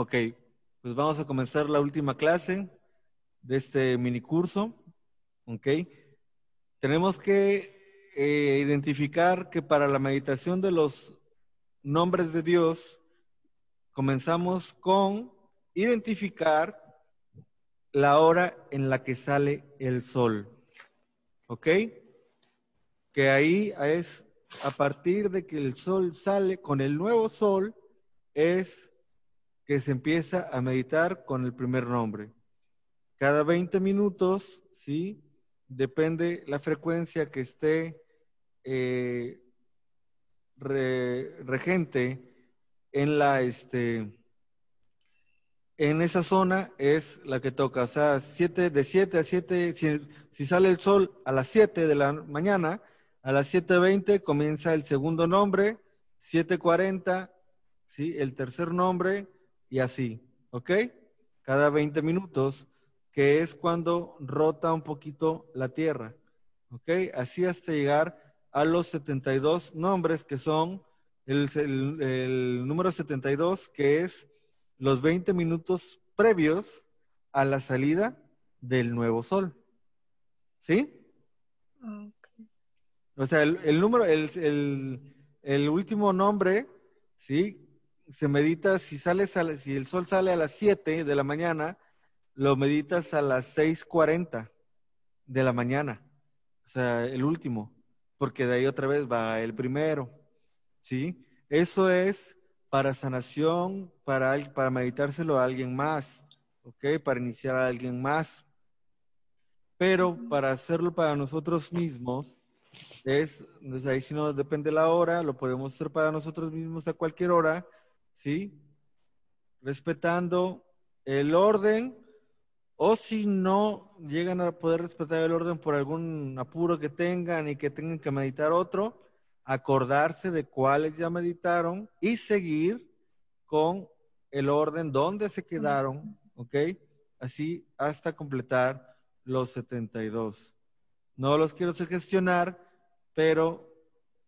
Ok, pues vamos a comenzar la última clase de este mini curso. Ok, tenemos que eh, identificar que para la meditación de los nombres de Dios, comenzamos con identificar la hora en la que sale el sol. ¿Ok? Que ahí es a partir de que el sol sale con el nuevo sol, es que se empieza a meditar con el primer nombre. Cada 20 minutos, ¿sí? Depende la frecuencia que esté eh, regente en la, este, en esa zona es la que toca. O sea, siete, de 7 a 7, si, sale el sol a las 7 de la mañana, a las 7.20 comienza el segundo nombre, 7.40, ¿sí? el tercer nombre y así, ¿ok? Cada 20 minutos, que es cuando rota un poquito la Tierra, ¿ok? Así hasta llegar a los 72 nombres que son el, el, el número 72, que es los 20 minutos previos a la salida del nuevo sol. ¿Sí? O sea, el, número, el, último nombre, ¿sí? Se medita si sales si el sol sale a las 7 de la mañana, lo meditas a las 6:40 de la mañana. O sea, el último, porque de ahí otra vez va el primero. ¿Sí? Eso es para sanación, para, para meditárselo a alguien más, ¿ok? Para iniciar a alguien más. Pero para hacerlo para nosotros mismos, es, desde ahí si no depende la hora, lo podemos hacer para nosotros mismos a cualquier hora, ¿sí? Respetando el orden, o si no llegan a poder respetar el orden por algún apuro que tengan y que tengan que meditar otro, acordarse de cuáles ya meditaron y seguir con el orden donde se quedaron, ¿ok? Así hasta completar los 72. No los quiero sugestionar, pero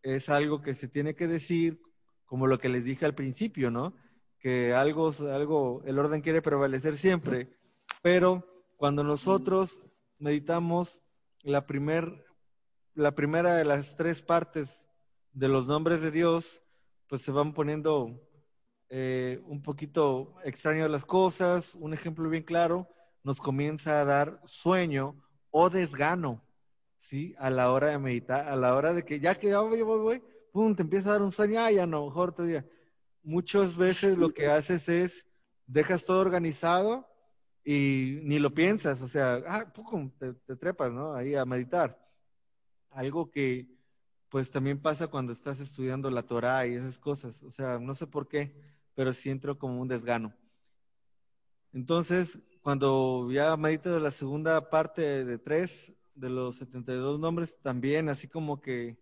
es algo que se tiene que decir, como lo que les dije al principio, ¿no? Que algo, algo, el orden quiere prevalecer siempre, pero cuando nosotros meditamos la, primer, la primera de las tres partes de los nombres de Dios, pues se van poniendo eh, un poquito extrañas las cosas. Un ejemplo bien claro, nos comienza a dar sueño o desgano, ¿sí? A la hora de meditar, a la hora de que ya que ya voy, voy, voy, pum, te empieza a dar un sueño, ah, ya no, mejor todavía. Muchas veces lo que haces es, dejas todo organizado y ni lo piensas, o sea, ah, pum, te, te trepas, ¿no? Ahí a meditar. Algo que, pues también pasa cuando estás estudiando la Torah y esas cosas. O sea, no sé por qué, pero sí entro como un desgano. Entonces, cuando ya medito de la segunda parte de tres, de los 72 nombres, también así como que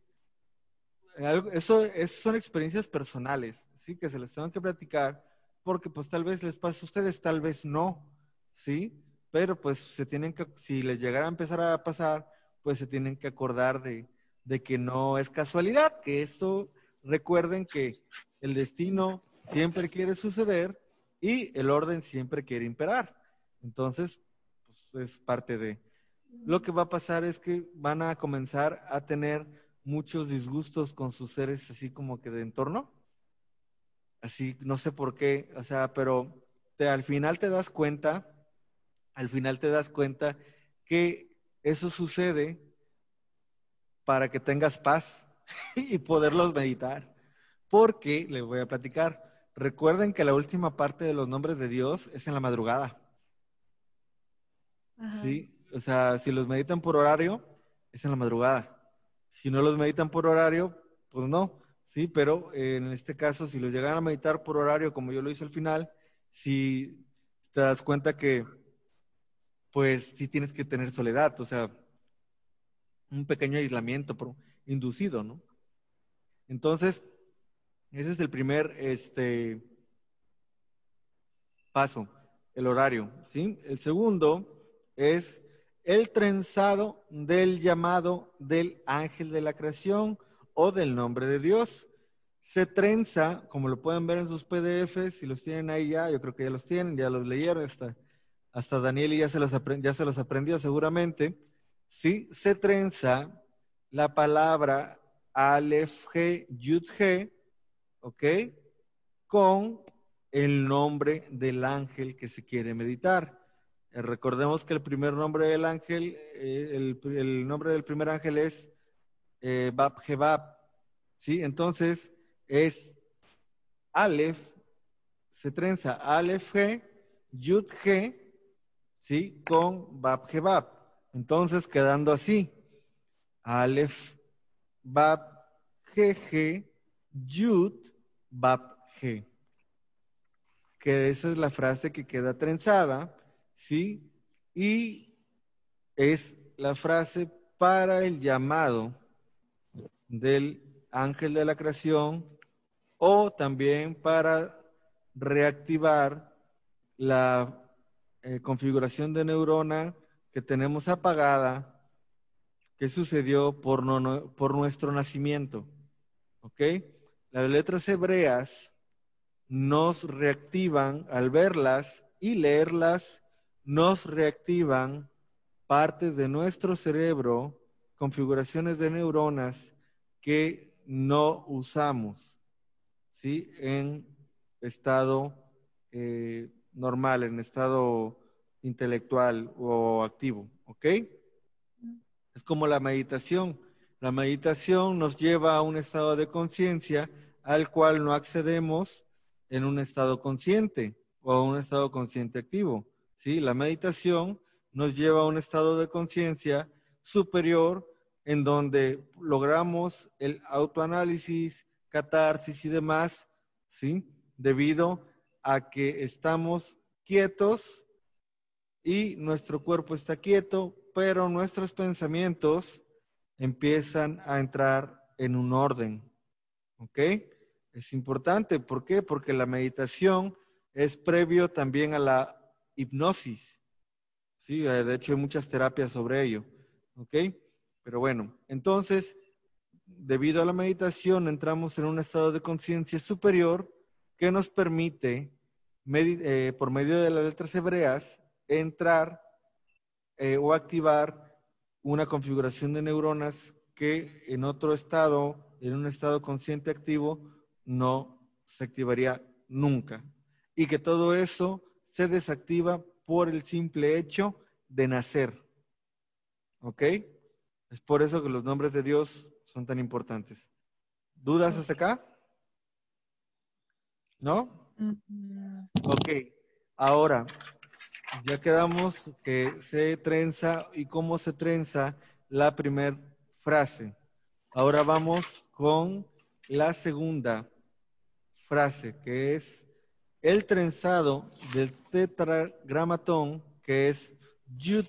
eso, eso, son experiencias personales, sí, que se les tengo que platicar, porque pues tal vez les pase a ustedes, tal vez no, sí, pero pues se tienen que, si les llegara a empezar a pasar, pues se tienen que acordar de, de que no es casualidad, que esto, recuerden que el destino siempre quiere suceder y el orden siempre quiere imperar. Entonces, pues, es parte de... Lo que va a pasar es que van a comenzar a tener muchos disgustos con sus seres así como que de entorno. Así, no sé por qué, o sea, pero te, al final te das cuenta, al final te das cuenta que eso sucede para que tengas paz y poderlos meditar. Porque les voy a platicar. Recuerden que la última parte de los nombres de Dios es en la madrugada. Sí, o sea, si los meditan por horario, es en la madrugada. Si no los meditan por horario, pues no. Sí, pero en este caso, si los llegan a meditar por horario, como yo lo hice al final, si te das cuenta que, pues sí tienes que tener soledad, o sea, un pequeño aislamiento inducido, ¿no? Entonces, ese es el primer este, paso, el horario, ¿sí? El segundo es el trenzado del llamado del ángel de la creación o del nombre de Dios. se trenza, como lo pueden ver en sus PDFs, si los tienen ahí ya, yo creo que ya los tienen, ya los leyeron, hasta, hasta Daniel ya se, los ya se los aprendió seguramente. Sí, se trenza la palabra Aleph G, Yud G, ¿ok? Con el nombre del ángel que se quiere meditar. Eh, recordemos que el primer nombre del ángel, eh, el, nombre del primer ángel es eh, Bab Jebab. ¿Sí? Entonces es Aleph, se trenza Aleph G, Yud G, ¿sí? Con Bab Jebab. Entonces quedando así. Aleph, Bab, G, Yud, Bab, G. Que esa es la frase que queda trenzada ¿sí? Y es la frase para el llamado del ángel de la creación o también para reactivar la eh, configuración de neurona que tenemos apagada que sucedió por, por nuestro nacimiento. ¿Ok? Las letras hebreas nos reactivan al verlas y leerlas nos reactivan partes de nuestro cerebro, configuraciones de neuronas que no usamos, ¿sí? En estado eh, normal, en estado intelectual o activo, ¿ok? Es como la meditación. La meditación nos lleva a un estado de conciencia al cual no accedemos en un estado consciente o un estado consciente activo. ¿Sí? La meditación nos lleva a un estado de conciencia superior en donde logramos el autoanálisis, catarsis y demás, ¿sí? Debido a que estamos quietos y nuestro cuerpo está quieto, pero nuestros pensamientos empiezan a entrar en un orden. ¿Ok? Es importante. ¿Por qué? Porque la meditación es previo también a la hipnosis. Sí, eh, de hecho hay muchas terapias sobre ello. ¿Ok? Pero bueno, entonces, debido a la meditación, entramos en un estado de conciencia superior que nos permite, eh, por medio de las letras hebreas, entrar eh, o activar una configuración de neuronas que en otro estado, en un estado consciente activo, no se activaría nunca. Y que todo eso se desactiva por el simple hecho de nacer. ¿Ok? Es por eso que los nombres de Dios son tan importantes. ¿Dudas hasta acá? ¿No? Ok. Ahora, ya quedamos que se trenza y cómo se trenza la primera frase. Ahora vamos con la segunda frase, que es el trenzado del tetragramatón, que es Yud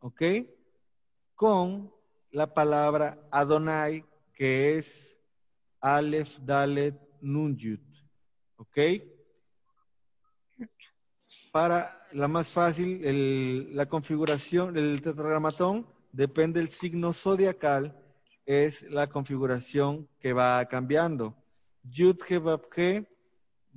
¿ok? Con la palabra Adonai, que es Aleph Dalet Nun Yud, ¿ok? Para la más fácil, la configuración del tetragramatón depende del signo zodiacal, es la configuración que va cambiando. Yud G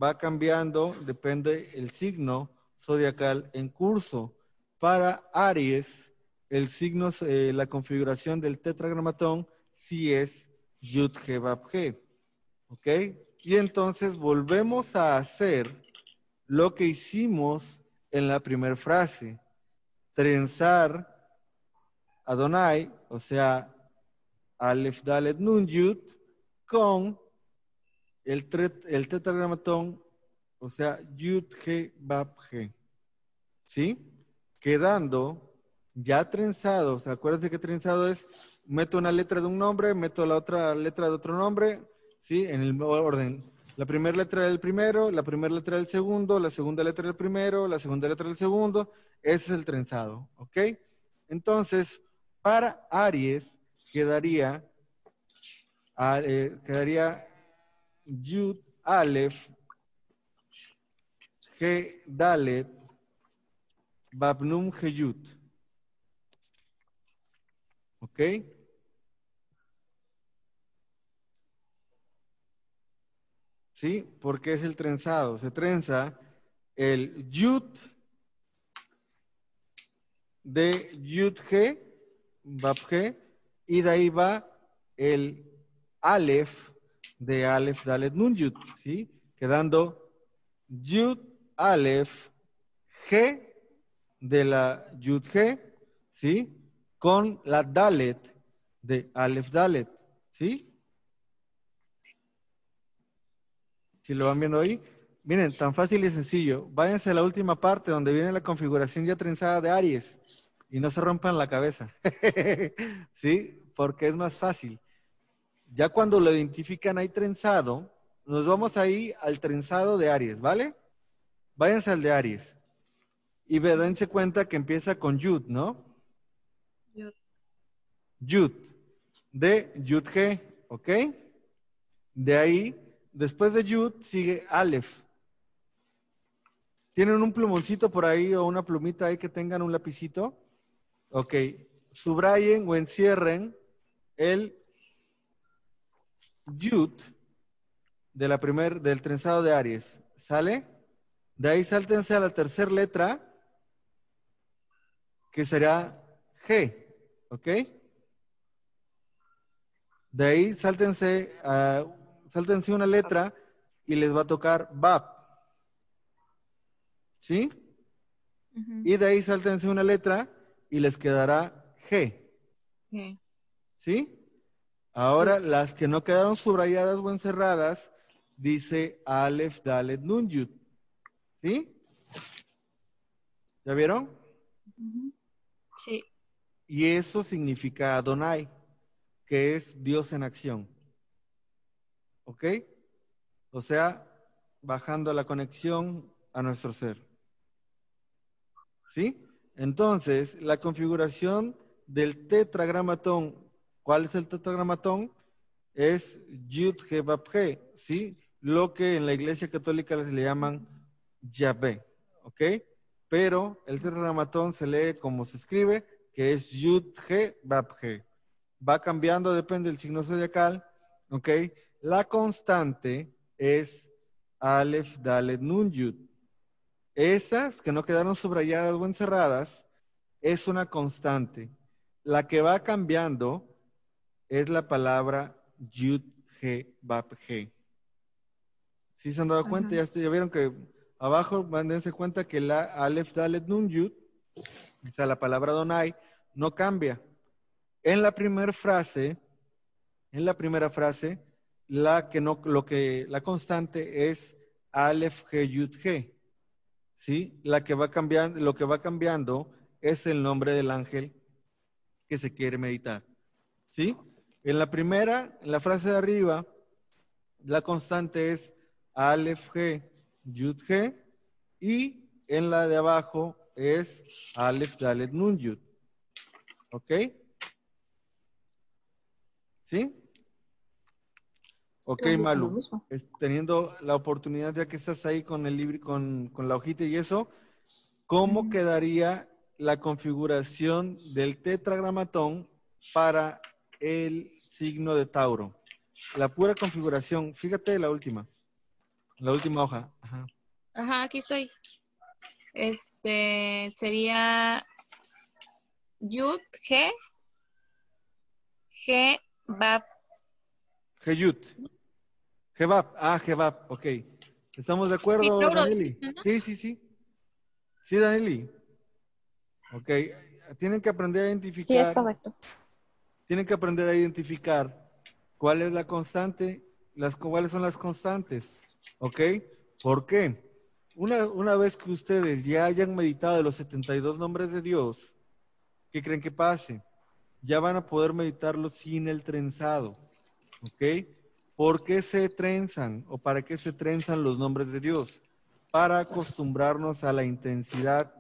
va cambiando, depende el signo zodiacal en curso. Para Aries, el signo, eh, la configuración del tetragramatón sí es Yud He Bab ¿Ok? Y entonces volvemos a hacer lo que hicimos en la primera frase. Trenzar Adonai, o sea, Aleph Dalet Nun Yud, con el, tetragramatón, o sea, Yud G Bab G. ¿Sí? Quedando ya trenzado, ¿se acuerdan que trenzado es? Meto una letra de un nombre, meto la otra letra de otro nombre, ¿sí? En el orden. La primera letra del primero, la primera letra del segundo, la segunda letra del primero, la segunda letra del segundo. Ese es el trenzado, ¿ok? Entonces, para Aries quedaría, ah, eh, quedaría Yud, Aleph, G, Dalet, Babnum, Yud. ¿Ok? ¿sí? Porque es el trenzado. Se trenza el Yud de Yud G, Bab G, y de ahí va el Aleph de Aleph Dalet Nun Yud, ¿sí? Quedando Yud Aleph G de la Yud G, ¿sí? Con la Dalet de Aleph Dalet, ¿sí? Si lo van viendo ahí. Miren, tan fácil y sencillo. Váyanse a la última parte donde viene la configuración ya trenzada de Aries y no se rompan la cabeza. ¿Sí? Porque es más fácil. Ya cuando lo identifican ahí trenzado, nos vamos ahí al trenzado de Aries, ¿vale? Váyanse al de Aries. Y dense cuenta que empieza con Yud, ¿no? Yud. Yud. De Yud G, ¿ok? De ahí Después de Yud sigue Aleph. ¿Tienen un plumoncito por ahí o una plumita ahí que tengan un lapicito? Ok. Subrayen o encierren el Yud de la primer, del trenzado de Aries. ¿Sale? De ahí sáltense a la tercera letra, que será G. ¿Ok? De ahí sáltense a sáltense una letra y les va a tocar BAP. ¿Sí? Y de ahí sáltense una letra y les quedará G. ¿Sí? Ahora, las que no quedaron subrayadas o encerradas, dice Aleph, Dalet, Nun, Yud. ¿Sí? ¿Ya vieron? Sí. Y eso significa Adonai, que es Dios en acción. ¿Ok? O sea, bajando la conexión a nuestro ser. ¿Sí? Entonces, la configuración del tetragramatón, ¿cuál es el tetragramatón? Es Yud He ¿sí? Lo que en la Iglesia Católica les le llaman Yahvé, ¿ok? Pero el tetragramatón se lee como se escribe, que es Yud He He. Va cambiando, depende del signo zodiacal, ¿ok? La constante es Aleph, Dalet, Nun, Yud. Esas que no quedaron subrayadas o encerradas es una constante. La que va cambiando es la palabra Yud, G, Bab, G. ¿Sí se han dado cuenta? Ya, ya, vieron que abajo van dense cuenta que la Aleph, Dalet, Nun, Yud, o sea, la palabra Donai, no cambia. En la primera frase, en la primera frase, la que no, lo que, la constante es Aleph G Yud G. ¿Sí? La que va cambiando, lo que va cambiando es el nombre del ángel que se quiere meditar. ¿Sí? En la primera, en la frase de arriba, la constante es Aleph G Yud G y en la de abajo es Aleph Dalet Nun Yud. ¿Ok? ¿Sí? Ok, Malu, teniendo la oportunidad ya que estás ahí con el libro, con, la hojita y eso, ¿cómo quedaría la configuración del tetragramatón para el signo de Tauro? La pura configuración, fíjate la última, la última hoja. Ajá, Ajá aquí estoy. Este sería Yud G G Bab G Jebab, ah, Jebab, ok. ¿Estamos de acuerdo, Danili? Sí, sí, sí. Sí, Danili. Ok, tienen que aprender a identificar. Sí, es correcto. Tienen que aprender a identificar cuál es la constante, las, cuáles son las constantes. ¿Ok? ¿Por qué? Una, una vez que ustedes ya hayan meditado los 72 nombres de Dios, ¿qué creen que pase? Ya van a poder meditarlo sin el trenzado. ¿Ok? ¿Por qué se trenzan o para qué se trenzan los nombres de Dios? Para acostumbrarnos a la intensidad,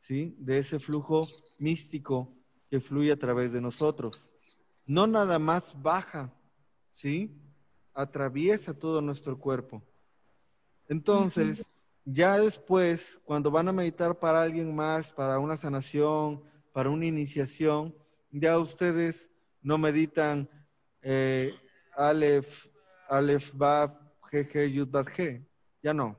¿sí? De ese flujo místico que fluye a través de nosotros. No nada más baja, ¿sí? Atraviesa todo nuestro cuerpo. Entonces, ya después, cuando van a meditar para alguien más, para una sanación, para una iniciación, ya ustedes no meditan eh, Aleph, Aleph, Bab, G, G, Yud, Bat, G. Ya no.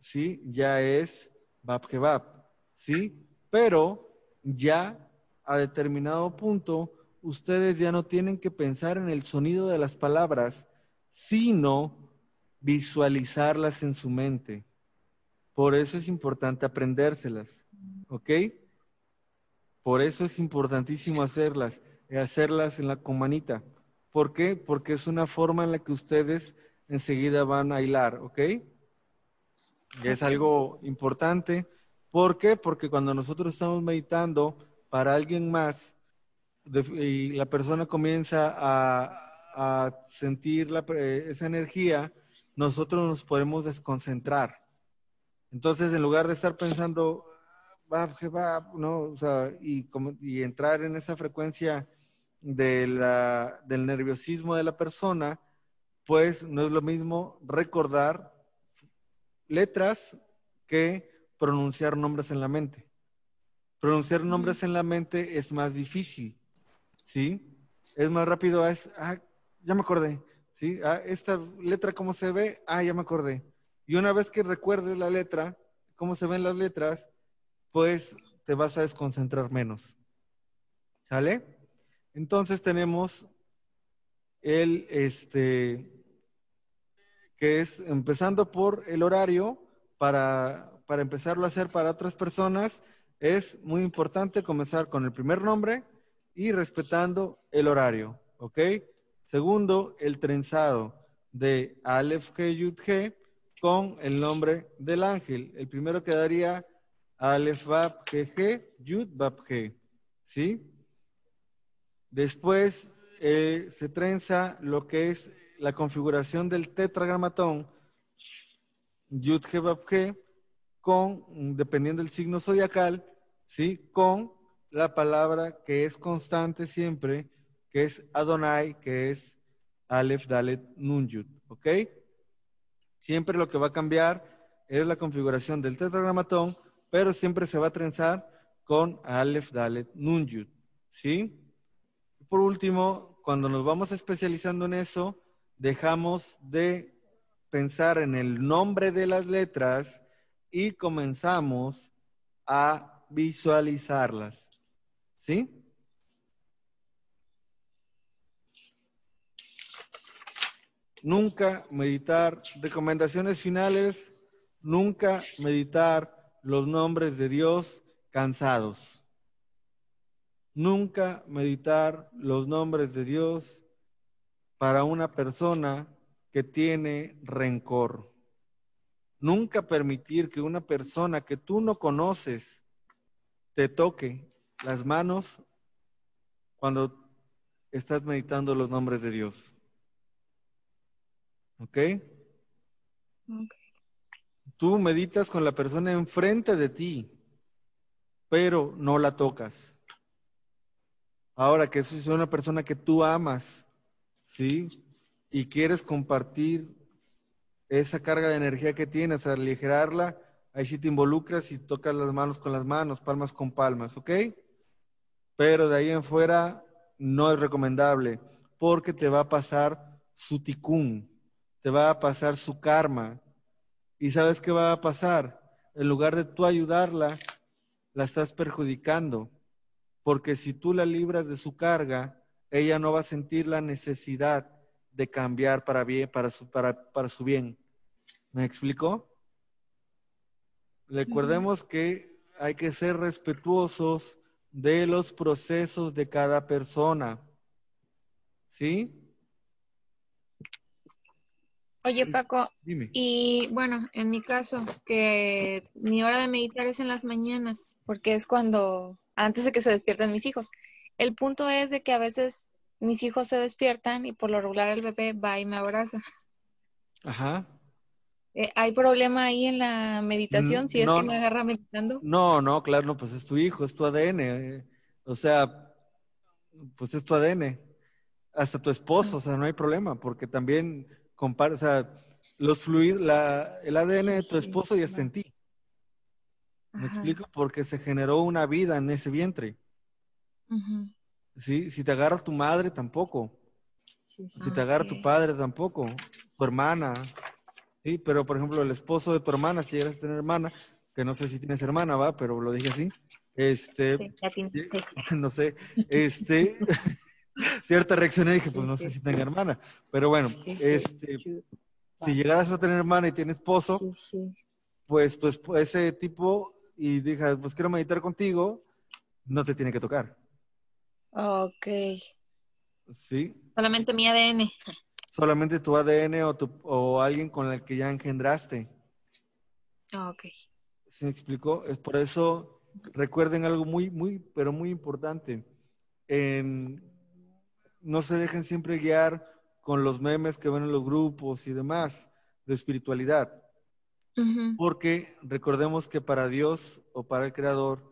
¿Sí? Ya es Bab, G, Bab. ¿Sí? Pero ya a determinado punto, ustedes ya no tienen que pensar en el sonido de las palabras, sino visualizarlas en su mente. Por eso es importante aprendérselas, ¿ok? Por eso es importantísimo hacerlas, hacerlas en la comanita. ¿Por qué? Porque es una forma en la que ustedes enseguida van a hilar, ¿ok? es algo importante. ¿Por qué? Porque cuando nosotros estamos meditando para alguien más y la persona comienza a, sentir esa energía, nosotros nos podemos desconcentrar. Entonces, en lugar de estar pensando, va, va, ¿no? Y, entrar en esa frecuencia de la, del nerviosismo de la persona, pues no es lo mismo recordar letras que pronunciar nombres en la mente. Pronunciar nombres en la mente es más difícil, ¿sí? Es más rápido, es, ah, ya me acordé, ¿sí? Ah, esta letra, ¿cómo se ve? Ah, ya me acordé. Y una vez que recuerdes la letra, cómo se ven las letras, pues te vas a desconcentrar menos. ¿Sale? Entonces tenemos el, este, que es empezando por el horario, para, para empezarlo a hacer para otras personas, es muy importante comenzar con el primer nombre y respetando el horario, ¿ok? Segundo, el trenzado de Aleph G Yud G con el nombre del ángel. El primero quedaría Aleph Bab G Yud Bab G. ¿Sí? Después eh, se trenza lo que es la configuración del tetragramatón Yud G Bab G con, dependiendo del signo zodiacal, ¿sí? Con la palabra que es constante siempre, que es Adonai, que es Aleph Dalet Nun Yud. ¿Ok? Siempre lo que va a cambiar es la configuración del tetragramatón, pero siempre se va a trenzar con Aleph, Dalet, Nun, Yud. ¿Sí? Por último, cuando nos vamos especializando en eso, dejamos de pensar en el nombre de las letras y comenzamos a visualizarlas. ¿Sí? nunca meditar recomendaciones finales, nunca meditar los nombres de Dios cansados. Nunca meditar los nombres de Dios para una persona que tiene rencor. Nunca permitir que una persona que tú no conoces te toque las manos cuando estás meditando los nombres de Dios. ¿Ok? Tú meditas con la persona enfrente de ti, pero no la tocas. Ahora que es una persona que tú amas, ¿sí? Y quieres compartir esa carga de energía que tienes, aligerarla, ahí sí te involucras y tocas las manos con las manos, palmas con palmas, ¿ok? Pero de ahí en fuera no es recomendable porque te va a pasar su ticún, te va a pasar su karma. ¿Y sabes qué va a pasar? En lugar de tú ayudarla, la estás perjudicando. Porque si tú la libras de su carga, ella no va a sentir la necesidad de cambiar para, bien, para, su, para, para su bien. ¿Me explicó? Recordemos que hay que ser respetuosos de los procesos de cada persona. ¿Sí? Oye, Paco, y bueno, en mi caso, que mi hora de meditar es en las mañanas, porque es cuando, antes de que se despierten mis hijos. El punto es de que a veces mis hijos se despiertan y por lo regular el bebé va y me abraza. Ajá. Eh, ¿Hay problema ahí en la meditación si es que me agarra meditando? No, no, claro, no, pues es tu hijo, es tu ADN. Eh, o sea, pues es tu ADN. Hasta tu esposo, o sea, no hay problema, porque también o sea, los fluidos, el ADN de tu esposo ya está en ti. ¿Me explico? Porque se generó una vida en ese vientre. ¿Sí? Si te agarra tu madre, tampoco. Si te agarra tu padre tampoco, tu hermana, sí, pero por ejemplo el esposo de tu hermana, si llegas a tener hermana, que no sé si tienes hermana, va, pero lo dije así, este, no sé, este, cierta reacción y dije, pues no sé si tenga hermana, pero bueno, este, si llegaras a tener hermana y tiene esposo, pues, pues ese tipo, y dije, pues quiero meditar contigo, no te tiene que tocar. Ok. Sí. Solamente mi ADN. Solamente tu ADN o, tu, o alguien con el que ya engendraste. Ok. ¿Se me explicó? Es por eso, recuerden algo muy, muy, pero muy importante. no se dejen siempre guiar con los memes que ven en los grupos y demás de espiritualidad. Porque recordemos que para Dios o para el Creador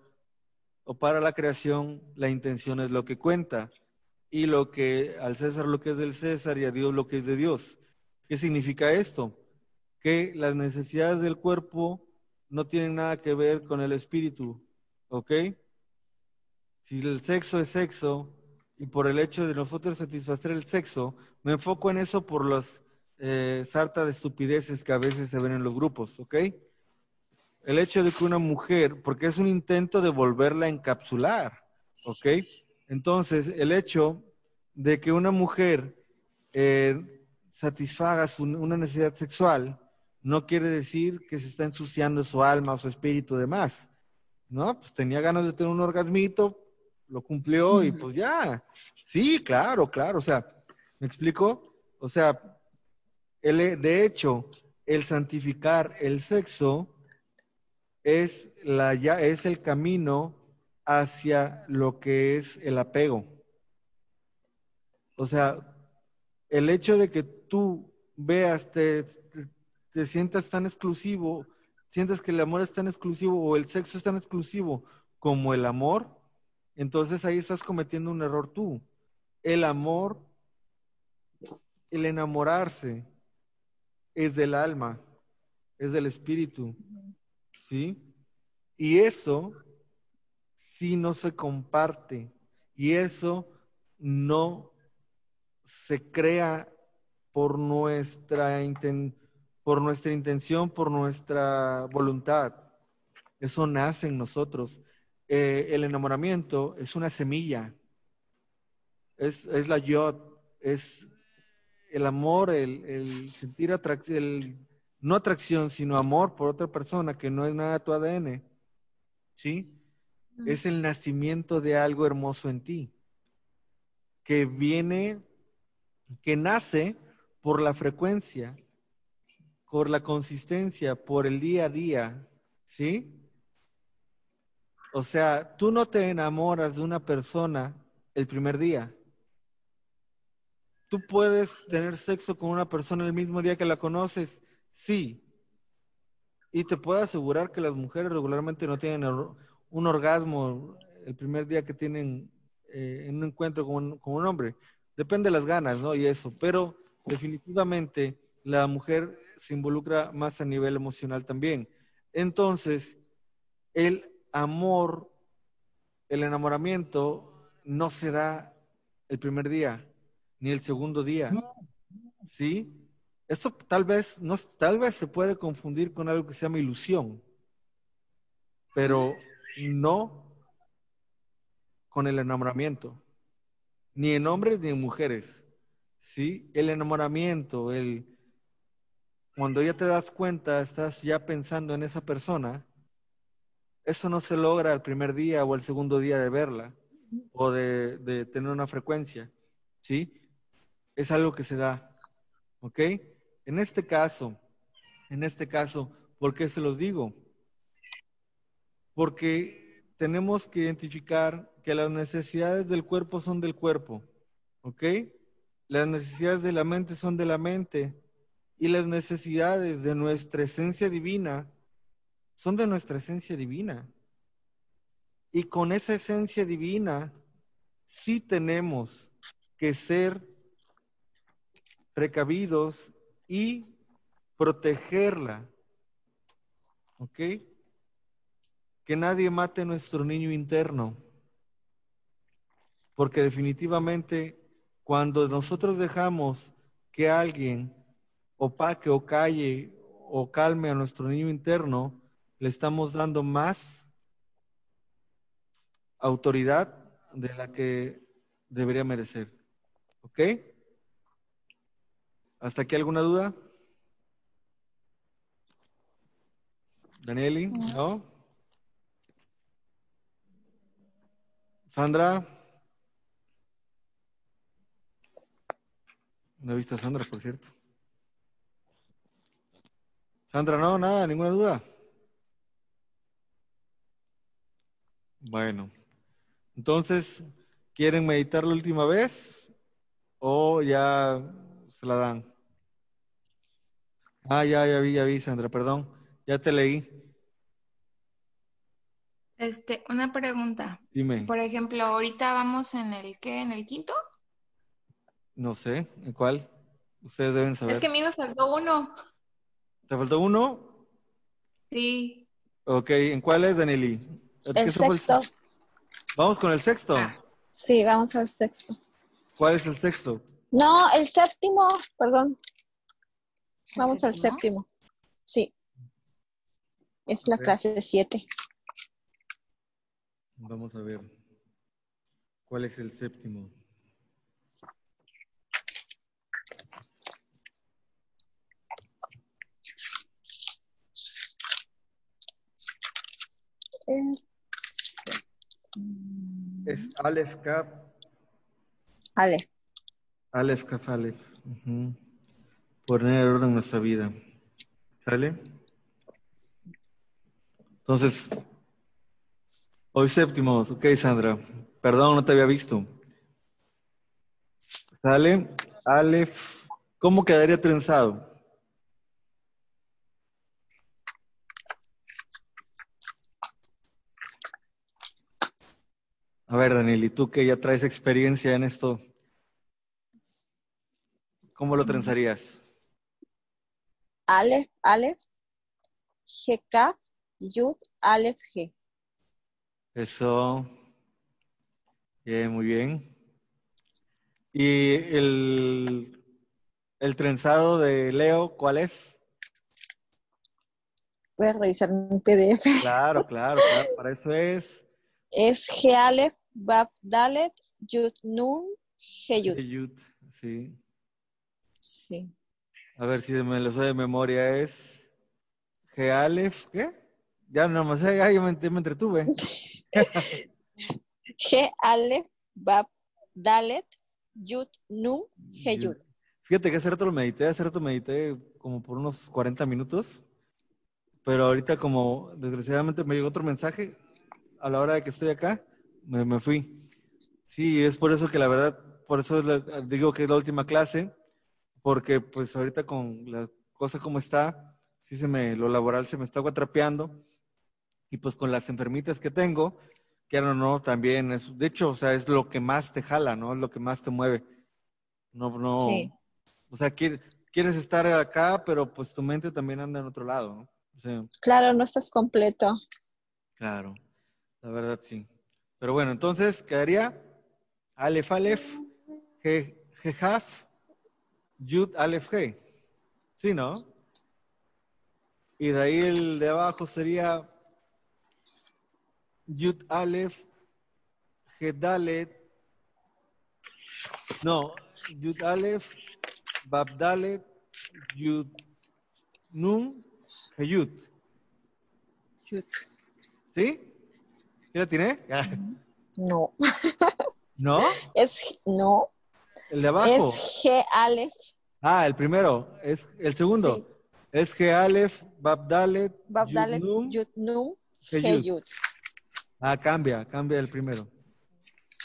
o para la creación, la intención es lo que cuenta. Y lo que al César lo que es del César y a Dios lo que es de Dios. ¿Qué significa esto? Que las necesidades del cuerpo no tienen nada que ver con el espíritu, ¿ok? Si el sexo es sexo y por el hecho de nosotros satisfacer el sexo, me enfoco en eso por las eh, sarta de estupideces que a veces se ven en los grupos, ¿ok? el hecho de que una mujer, porque es un intento de volverla a encapsular, ¿ok? Entonces, el hecho de que una mujer eh, satisfaga una necesidad sexual no quiere decir que se está ensuciando su alma o su espíritu de más, ¿no? Pues tenía ganas de tener un orgasmito, lo cumplió y pues ya. Sí, claro, claro, o sea, ¿me explico? O sea, el, de hecho, el santificar el sexo es, la, ya, es el camino hacia lo que es el apego. O sea, el hecho de que tú veas, te, te, sientas tan exclusivo, sientes que el amor es tan exclusivo o el sexo es tan exclusivo como el amor, entonces ahí estás cometiendo un error tú. El amor, el enamorarse, es del alma, es del espíritu. ¿sí? Y eso sí no se comparte y eso no se crea por nuestra, por nuestra intención, por nuestra voluntad. Eso nace en nosotros. Eh, el enamoramiento es una semilla, es, es la yo, es el amor, el, el sentir atracción, el no atracción, sino amor por otra persona que no es nada de tu ADN, ¿sí? Es el nacimiento de algo hermoso en ti, que viene, que nace por la frecuencia, por la consistencia, por el día a día, ¿sí? O sea, tú no te enamoras de una persona el primer día. Tú puedes tener sexo con una persona el mismo día que la conoces Sí. Y te puedo asegurar que las mujeres regularmente no tienen un orgasmo el primer día que tienen eh, en un encuentro con un, hombre. Depende de las ganas, ¿no? Y eso. Pero definitivamente la mujer se involucra más a nivel emocional también. Entonces, el amor, el enamoramiento no se da el primer día, ni el segundo día. ¿Sí? Esto tal vez, no, tal vez se puede confundir con algo que se llama ilusión, pero no con el enamoramiento, ni en hombres ni en mujeres. ¿sí? El enamoramiento, el, cuando ya te das cuenta, estás ya pensando en esa persona, eso no se logra el primer día o el segundo día de verla o de, tener una frecuencia, ¿sí? Es algo que se da, ¿ok? En este caso, en este caso, ¿por qué se los digo? Porque tenemos que identificar que las necesidades del cuerpo son del cuerpo, ¿ok? Las necesidades de la mente son de la mente y las necesidades de nuestra esencia divina son de nuestra esencia divina. Y con esa esencia divina sí tenemos que ser precavidos y protegerla. ¿Ok? Que nadie mate nuestro niño interno. Porque definitivamente cuando nosotros dejamos que alguien opaque o calle o calme a nuestro niño interno, le estamos dando más autoridad de la que debería merecer. ¿Ok? ¿Hasta aquí alguna duda? Danieli, ¿no? Sandra. No he visto a Sandra, por cierto. Sandra, no, nada, ninguna duda. Bueno, entonces, ¿quieren meditar la última vez o ya se la dan? Ah, ya, ya vi, ya vi, Sandra, perdón, ya te leí. Este, una pregunta. Dime. Por ejemplo, ahorita vamos en el qué, en el quinto. No sé, ¿en cuál? Ustedes deben saber. Es que a mí me faltó uno. ¿Te faltó uno? Sí. Ok, ¿en cuál es, Danieli? El sexto. Vamos con el sexto. Ah. Sí, vamos al sexto. ¿Cuál es el sexto? No, el séptimo, perdón. Vamos al séptimo. Sí. Es la clase 7. Vamos a ver. ¿Cuál es el séptimo? Es Aleph Kaf. Aleph. Aleph Kaf Aleph. Poner orden en nuestra vida. ¿Sale? Entonces, hoy séptimo. Ok, Sandra. Perdón, no te había visto. ¿Sale? Aleph. ¿Cómo quedaría trenzado? A ver, Daniel, y tú que ya traes experiencia en esto, ¿cómo lo trenzarías? Aleph, Aleph, GK, Yud, Aleph, G. Eso. Bien, muy bien. ¿Y el, el trenzado de Leo, cuál es? Voy a revisar mi PDF. Claro, claro, claro, para eso es. Es G, Aleph, Bab Dalet, Yud Nun, Heyut. Sí. Sí. A ver si me lo sé de memoria, es G Aleph, ¿qué? Ya no me sé, ya me, me entretuve. G Aleph, Bab Dalet, Yud Nun, Heyut. Fíjate que hace rato lo medité, hace rato medité como por unos 40 minutos, pero ahorita como desgraciadamente me llegó otro mensaje a la hora de que estoy acá, me, fui. Sí, es por eso que la verdad, por eso digo que es la última clase, porque pues ahorita con la cosa como está, sí se me, lo laboral se me está atrapeando y pues con las enfermitas que tengo, que no, no, también es, de hecho, o sea, es lo que más te jala, ¿no? Es lo que más te mueve. No, no, sí. o sea, quieres estar acá, pero pues tu mente también anda en otro lado, ¿no? claro, no estás completo. Claro, la verdad sí. Pero bueno, entonces quedaría Aleph Aleph, G, Haf, Yud Aleph G. ¿Sí, no? Y de ahí el de abajo sería Yud Aleph, G Dalet. No, Yud Aleph, Bab Dalet, Yud Nun, Yud. ¿Sí? ¿Ya la tiene? No. ¿No? Es, no. El de abajo. Es G Aleph. Ah, el primero. Es el segundo. Es G Aleph, Bab Dalet, Bab Dalet, Yud Num, G Yud. Ah, cambia, cambia el primero.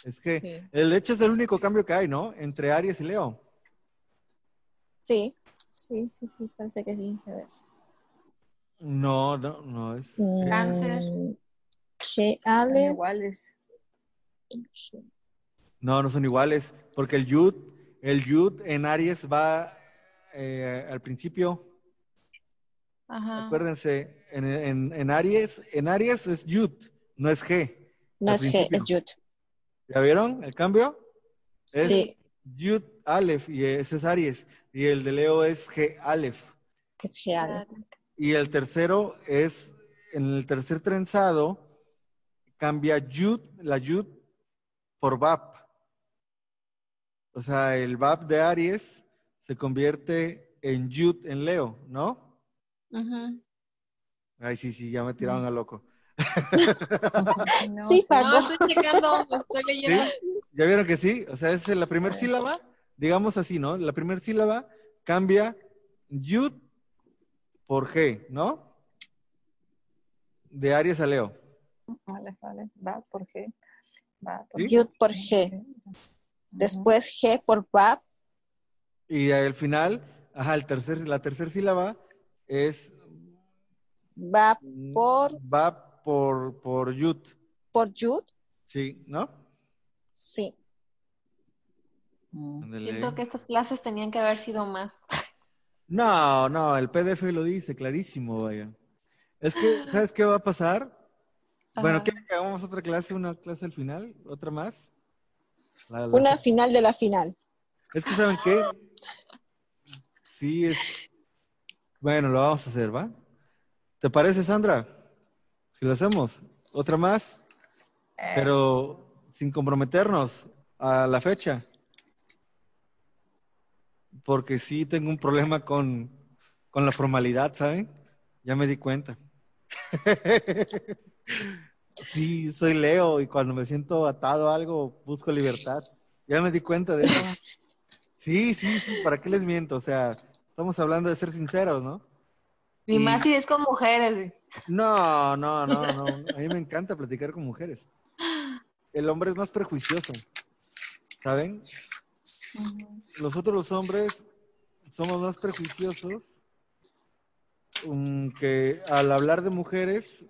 Es que el hecho es el único cambio que hay, ¿no? Entre Aries y Leo. Sí, sí, sí, sí, parece que sí. A ver. No, no, no es. Cáncer. G, Ale. iguales. No, no son iguales, porque el Yud, el Yud en Aries va eh, al principio. Ajá. Acuérdense, en, en, Aries, en Aries es Yud, no es G. No es G, es Yud. ¿Ya vieron el cambio? sí. Yud Aleph, y ese es Aries. Y el de Leo es G Aleph. Es G Aleph. Y el tercero es, en el tercer trenzado, cambia Yud, la Yud, por Bab. O sea, el Bab de Aries se convierte en Yud en Leo, ¿no? Ay, sí, sí, ya me tiraron a loco. sí, Paco. estoy checando, estoy leyendo. ¿Ya vieron que sí? O sea, es la primera sílaba, digamos así, ¿no? La primera sílaba cambia Yud por G, ¿no? De Aries a Leo. Vale, vale, va por G. Va por Yud por G. Después G por Bab. Y al final, ajá, el tercer, la tercera sílaba es Va por. Va por, por Yud. ¿Por Yud? Sí, ¿no? Sí. Siento que estas clases tenían que haber sido más. No, no, el PDF lo dice clarísimo, vaya. Es que, ¿sabes qué va a pasar? Bueno, ¿quieren que hagamos otra clase, una clase al final? ¿Otra más? Una final de la final. Es que, ¿saben qué? Sí, es... Bueno, lo vamos a hacer, ¿va? ¿Te parece, Sandra? Si lo hacemos. ¿Otra más? Eh. Pero sin comprometernos a la fecha. Porque sí tengo un problema con, con la formalidad, ¿saben? Ya me di cuenta. sí, soy Leo y cuando me siento atado a algo busco libertad. Ya me di cuenta de eso. Sí, sí, sí, ¿para qué les miento? O sea, estamos hablando de ser sinceros, ¿no? Ni más si es con mujeres. No, no, no, no. A mí me encanta platicar con mujeres. El hombre es más prejuicioso. ¿Saben? Nosotros los hombres somos más prejuiciosos um, que al hablar de mujeres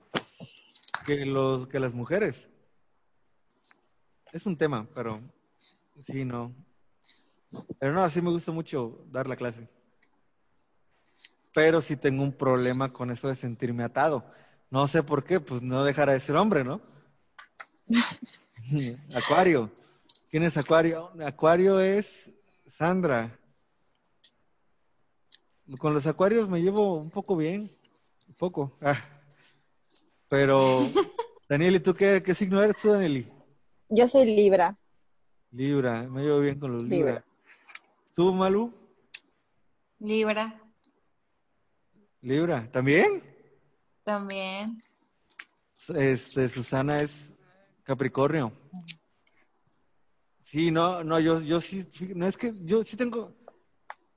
que los que las mujeres. Es un tema, pero sí, no. Pero no, sí me gusta mucho dar la clase pero sí tengo un problema con eso de sentirme atado. No sé por qué, pues no dejará de ser hombre, ¿no? Acuario. ¿Quién es Acuario? Acuario es Sandra. Con los acuarios me llevo un poco bien, un poco. Ah. Pero, Danieli, ¿tú qué, qué signo eres tú, Danieli? Yo soy Libra. Libra, me llevo bien con los Libra. ¿Tú, Malu? Libra. Libra, ¿también? También. Este, Susana es Capricornio. Sí, no, no, yo, yo sí, no es que yo sí tengo,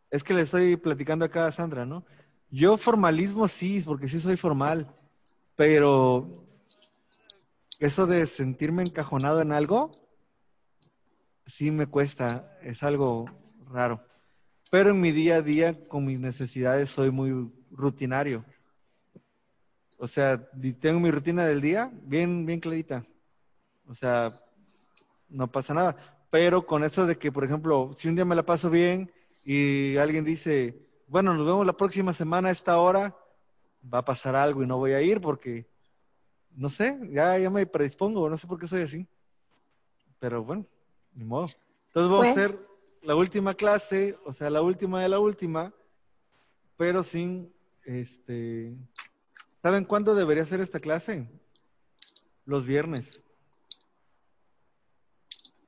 es que le estoy platicando acá a Sandra, ¿no? Yo formalismo sí, porque sí soy formal, pero eso de sentirme encajonado en algo, sí me cuesta, es algo raro. Pero en mi día a día, con mis necesidades, soy muy rutinario. O sea, tengo mi rutina del día bien, bien clarita. O sea, no pasa nada. Pero con eso de que, por ejemplo, si un día me la paso bien y alguien dice, bueno, nos vemos la próxima semana a esta hora, va a pasar algo y no voy a ir porque, no sé, ya, ya me predispongo, no sé por qué soy así. Pero bueno, ni modo. Entonces vamos a hacer la última clase, o sea, la última de la última, pero sin este, ¿saben cuándo debería ser esta clase? Los viernes.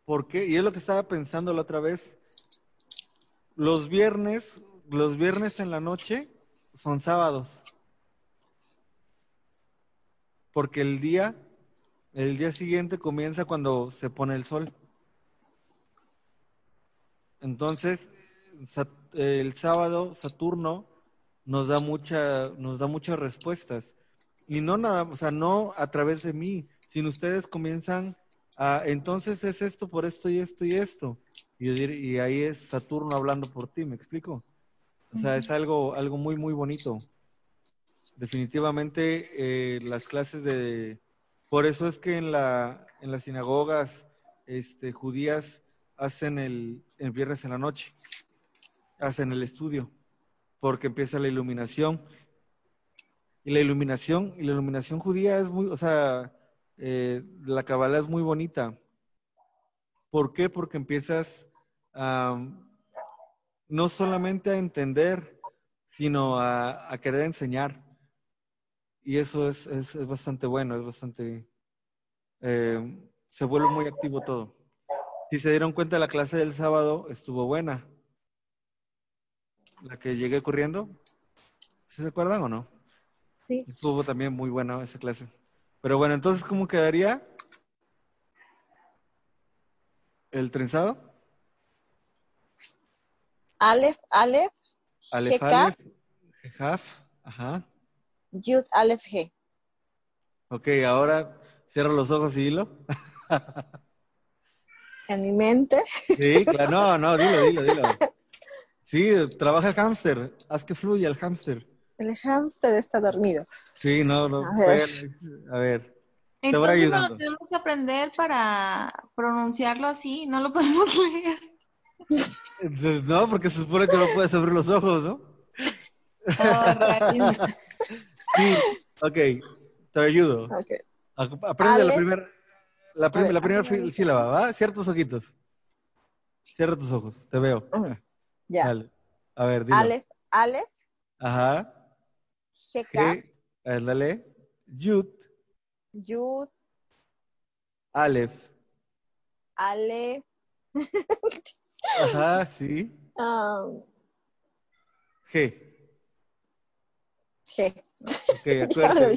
¿Por qué? Y es lo que estaba pensando la otra vez. Los viernes, los viernes en la noche son sábados. Porque el día, el día siguiente comienza cuando se pone el sol. Entonces, el sábado, Saturno nos da mucha, nos da muchas respuestas. Y no nada, o sea, no a través de mí, sino ustedes comienzan a, entonces es esto por esto y esto y esto. Y, y ahí es Saturno hablando por ti, ¿me explico? O sea, es algo, algo muy, muy bonito. Definitivamente eh, las clases de... Por eso es que en, la, en las sinagogas este, judías hacen el, el viernes en la noche, hacen el estudio porque empieza la iluminación. Y la iluminación, y la iluminación judía es muy, o sea, eh, la cabala es muy bonita. ¿Por qué? Porque empiezas no solamente a entender, sino a, querer enseñar. Y eso es, es, bastante bueno, es bastante... Eh, se vuelve muy activo todo. Si se dieron cuenta, la clase del sábado estuvo buena. La que llegué corriendo. ¿Sí se acuerdan o no? Sí. Estuvo también muy buena esa clase. Pero bueno, entonces, ¿cómo quedaría el trenzado? Aleph, Aleph, Aleph, Aleph, Jaf, ajá. Yud, Aleph, G. Ok, ahora cierra los ojos y dilo. en mi mente. Sí, claro, no, no, dilo, dilo, dilo. Sí, trabaja el hámster, haz que fluya el hámster. El hámster está dormido. Sí, no, no. A ver. A ver. Entonces no lo tenemos que aprender para pronunciarlo así, no lo podemos leer. no, porque se supone que no puedes abrir los ojos, ¿no? Oh, sí, ok, te ayudo. Okay. Aprende la primera la, la primera sílaba, ¿va? Cierra tus ojitos. Cierra tus ojos, te veo. Ya. A ver, dilo. Aleph, Aleph. Ajá. G, dale. Yud. Yud. Aleph. Aleph. Ajá, sí. Um, G. G. Ok, acuérdate.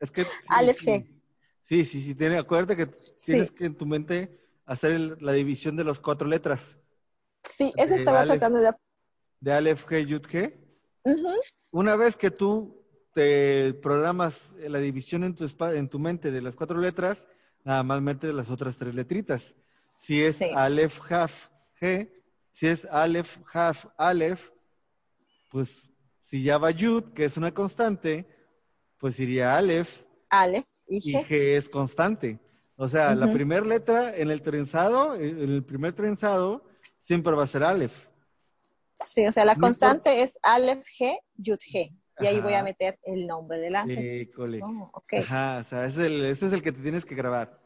es que, Aleph G. Sí, sí, sí. Tiene, acuérdate que tienes que en tu mente hacer la división de las cuatro letras. Sí, eso estaba tratando de... De Aleph, G, Yud, G. Una vez que tú te programas la división en tu, en tu mente de las cuatro letras, nada más mete las otras tres letritas. Si es Aleph, Haf, G, si es Aleph, Haf, Aleph, pues si ya va Yud, que es una constante, pues iría Aleph. Aleph. Y G, es constante. O sea, la primera letra en el trenzado, en el primer trenzado, siempre va a ser Aleph. Sí, o sea, la constante es Aleph G, Yud G. Y ahí voy a meter el nombre del ángel. Oh, Ajá, o sea, ese es, el, ese es el que te tienes que grabar.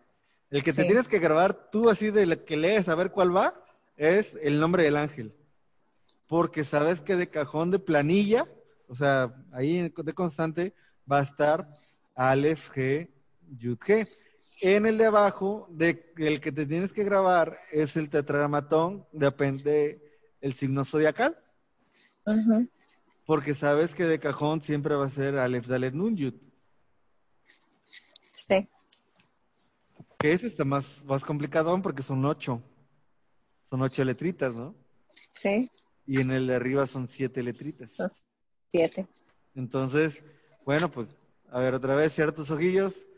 El que te tienes que grabar tú así de la que lees a ver cuál va, es el nombre del ángel. Porque sabes que de cajón de planilla, o sea, ahí de constante, va a estar Aleph, G, Yud, G. En el de abajo, de, el que te tienes que grabar es el tetragramatón, depende el signo zodiacal. Porque sabes que de cajón siempre va a ser Aleph, Dalet, Nun, Yud. Sí. Que ese está más, más complicado porque son ocho. Son ocho letritas, ¿no? Sí. Y en el de arriba son siete letritas. Son siete. Entonces, bueno, pues a ver, otra vez, ciertos ojillos.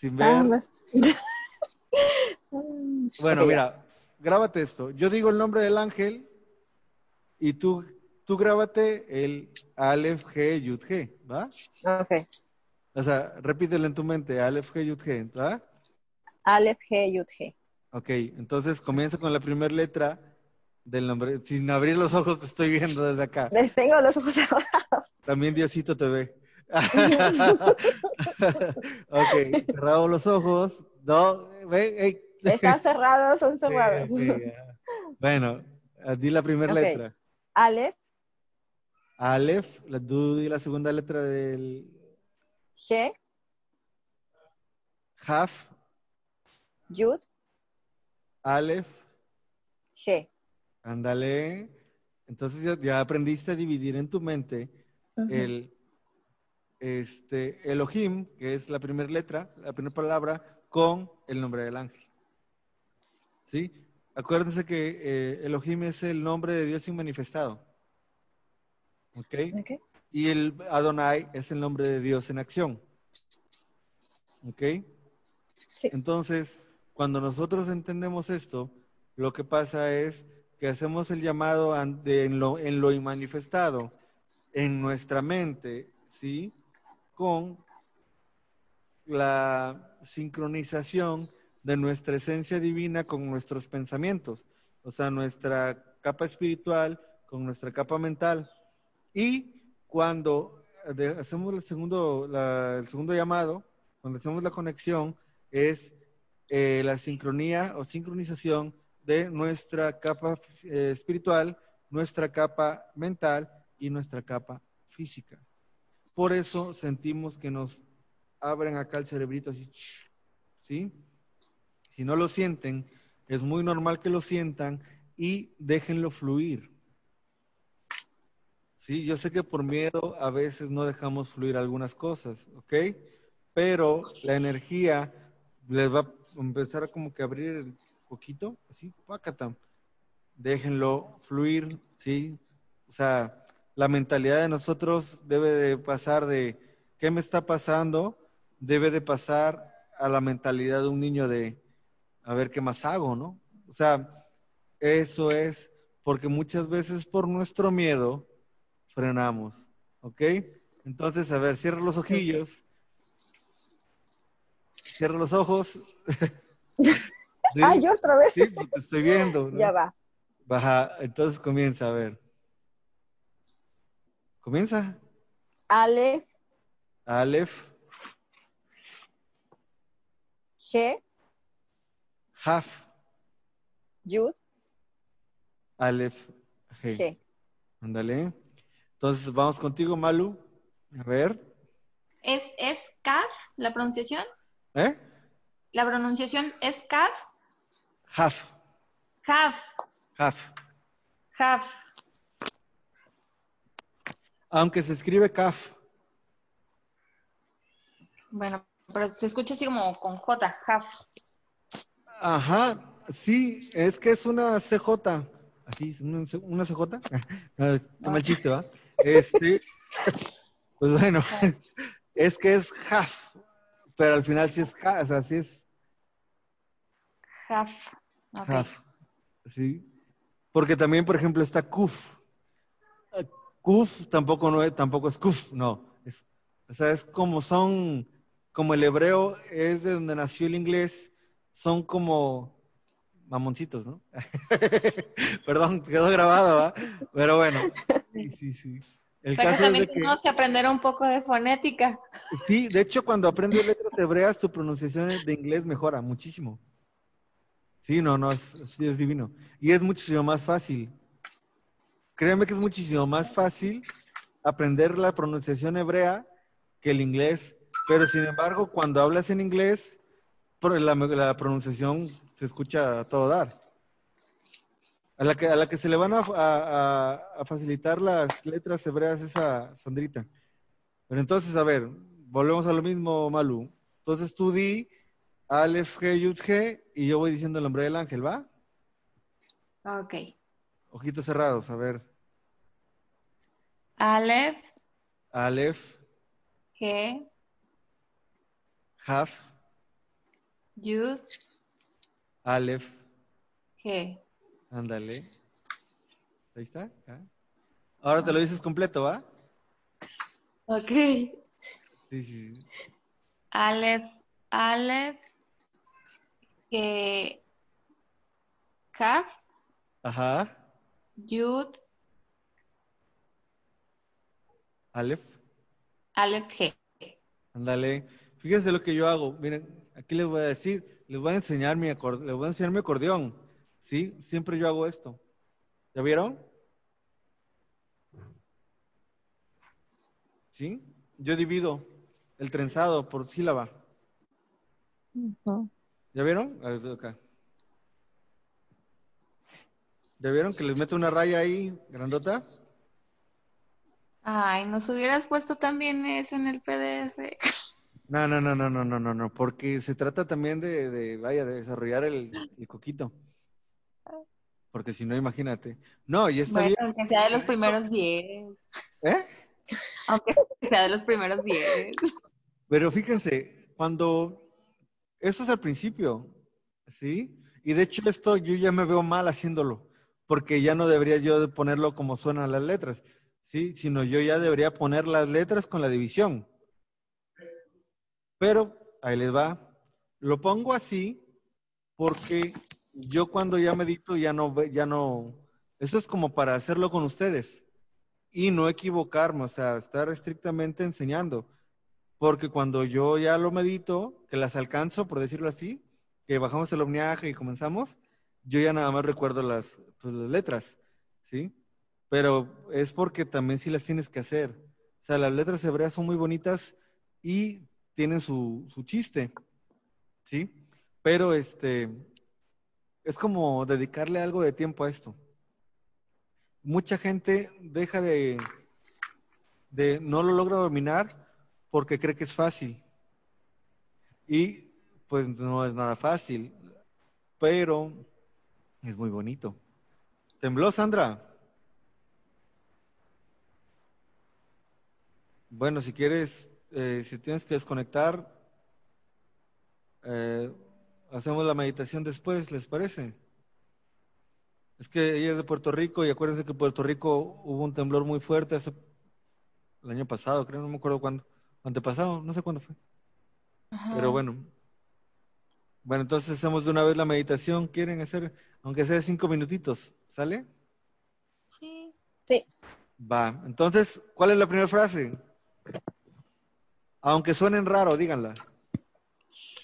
Sin ver. bueno, mira, grábate esto. Yo digo el nombre del ángel y tú, tú grábate el Aleph G Yud G, ¿va? Ok. O sea, repítelo en tu mente, Aleph G Yud G, ¿va? Aleph G Yud G. Ok, entonces comienza con la primera letra del nombre. Sin abrir los ojos te estoy viendo desde acá. Les tengo los ojos cerrados. También Diosito te ve. ok, cerramos los ojos. No, ven, Están cerrados, son cerrados. bueno, di la primera letra. Aleph. Aleph, la, tú di la segunda letra del... G. Haf. Yud. Aleph. G. Ándale. Entonces ya, aprendiste a dividir en tu mente el este, Elohim, que es la primera letra, la primera palabra, con el nombre del ángel. ¿Sí? Acuérdense que eh, Elohim es el nombre de Dios manifestado. ¿Ok? Y el Adonai es el nombre de Dios en acción. ¿Ok? Sí. Entonces, cuando nosotros entendemos esto, lo que pasa es que hacemos el llamado en, lo, en lo inmanifestado, en nuestra mente, ¿sí? Con la sincronización de nuestra esencia divina con nuestros pensamientos, o sea, nuestra capa espiritual con nuestra capa mental. Y cuando hacemos el segundo, el segundo llamado, cuando hacemos la conexión, es eh, la sincronía o sincronización de nuestra capa eh, espiritual, nuestra capa mental y nuestra capa física. Por eso sentimos que nos abren acá el cerebrito así, ¿sí? Si no lo sienten, es muy normal que lo sientan y déjenlo fluir. Sí, yo sé que por miedo a veces no dejamos fluir algunas cosas, ¿ok? Pero la energía les va a empezar a como que abrir el poquito, así, pácata. Déjenlo fluir, ¿sí? O sea, la mentalidad de nosotros debe de pasar de ¿qué me está pasando? Debe de pasar a la mentalidad de un niño de a ver qué más hago, ¿no? O sea, eso es porque muchas veces por nuestro miedo frenamos, ¿ok? Entonces, a ver, cierra los ojillos. Cierra los ojos. Ay, otra vez. Sí, te estoy viendo. Ya va. Baja, entonces comienza, a ver. Comienza. Aleph. Aleph. G. Haf. Yud. Aleph. G. G. Ándale. Entonces, vamos contigo, Malu. A ver. ¿Es, es Kaf la pronunciación? ¿Eh? ¿La pronunciación es Kaf? Haf. Haf. Haf. Haf. Aunque se escribe Kaf. Bueno, pero se escucha así como con J, Haf. Ajá, sí, es que es una CJ. Así, una, una CJ. Qué mal chiste, ¿va? Este, pues bueno, es que es half, pero al final sí es half, o sea, sí es half. Okay. half, sí. Porque también, por ejemplo, está kuf. Kuf tampoco no es, tampoco es kuf, no. Es, o sea, es como son, como el hebreo es de donde nació el inglés, son como mamoncitos, ¿no? Perdón, quedó grabado, ¿va? Pero bueno, sí, sí, sí. El Pero caso también es de que, tenemos que aprender un poco de fonética. Sí, de hecho, cuando aprendes letras hebreas, tu pronunciación de inglés mejora muchísimo. Sí, no, no, es, es divino. Y es muchísimo más fácil. Créeme que es muchísimo más fácil aprender la pronunciación hebrea que el inglés. Pero sin embargo, cuando hablas en inglés, la, la pronunciación se escucha a todo dar. A la que, a la que se le van a, a, a, facilitar las letras hebreas es a Sandrita. Pero entonces, a ver, volvemos a lo mismo, Malu. Entonces tú di Aleph, G, Yud, G, y yo voy diciendo el nombre del ángel, ¿va? Ok. Ojitos cerrados, a ver. Aleph. Aleph. G. Haf. Yud. Aleph. G. Ándale. Ahí está. Ahora te lo dices completo, ¿va? Ok. Sí, sí, sí. Aleph, Aleph, que Kaf, Ajá. Yud, Aleph. Aleph G. Ándale. Fíjense lo que yo hago. Miren, aquí les voy a decir, les voy a enseñar mi acordeón, les voy a enseñar mi acordeón. ¿Sí? Siempre yo hago esto. ¿Ya vieron? ¿Sí? Yo divido el trenzado por sílaba. Uh -huh. ¿Ya vieron? Acá. ¿Ya vieron que les meto una raya ahí, grandota? Ay, nos hubieras puesto también eso en el PDF. No, no, no, no, no, no, no, no, porque se trata también de, de vaya, de desarrollar el, el coquito. Porque si no, imagínate. No, y está bueno, bien. Aunque sea de los primeros 10. ¿Eh? Aunque sea de los primeros 10. Pero fíjense, cuando. Eso es al principio, ¿sí? Y de hecho, esto yo ya me veo mal haciéndolo, porque ya no debería yo ponerlo como suenan las letras, ¿sí? Sino yo ya debería poner las letras con la división. Pero, ahí les va. Lo pongo así porque yo cuando ya medito ya no, ya no, eso es como para hacerlo con ustedes y no equivocarme, o sea, estar estrictamente enseñando. Porque cuando yo ya lo medito, que las alcanzo, por decirlo así, que bajamos el omniaje y comenzamos, yo ya nada más recuerdo las, pues, las letras, ¿sí? Pero es porque también sí las tienes que hacer. O sea, las letras hebreas son muy bonitas y tienen su, su chiste, ¿sí? Pero este, es como dedicarle algo de tiempo a esto. Mucha gente deja de, de, no lo logra dominar porque cree que es fácil. Y pues no es nada fácil, pero es muy bonito. ¿Tembló, Sandra? Bueno, si quieres, eh, si tienes que desconectar, eh, hacemos la meditación después, ¿les parece? Es que ella es de Puerto Rico y acuérdense que en Puerto Rico hubo un temblor muy fuerte hace, el año pasado, creo, no me acuerdo cuándo, antepasado, no sé cuándo fue. Pero bueno. Bueno, entonces hacemos de una vez la meditación. ¿Quieren hacer, aunque sea cinco minutitos? ¿Sale? Sí. Sí. Va. Entonces, ¿cuál es la primera frase? Aunque suenen raro, díganla.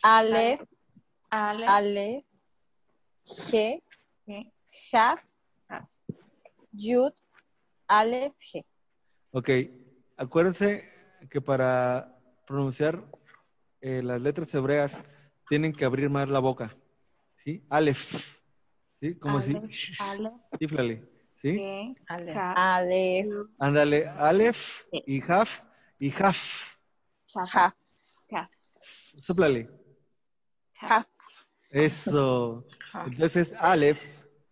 Ale, Ale. Ale, G, G. Jaf. Yud, Ale, G. Ok. Acuérdense que para pronunciar eh, las letras hebreas tienen que abrir más la boca. ¿Sí? Aleph. ¿Sí? Como si. Tíflale. ¿Sí? G, Ale. K, Ale, Ándale. Aleph y Jaf y Jaf. Jaf. K. Jaf, Eso. Entonces, Aleph.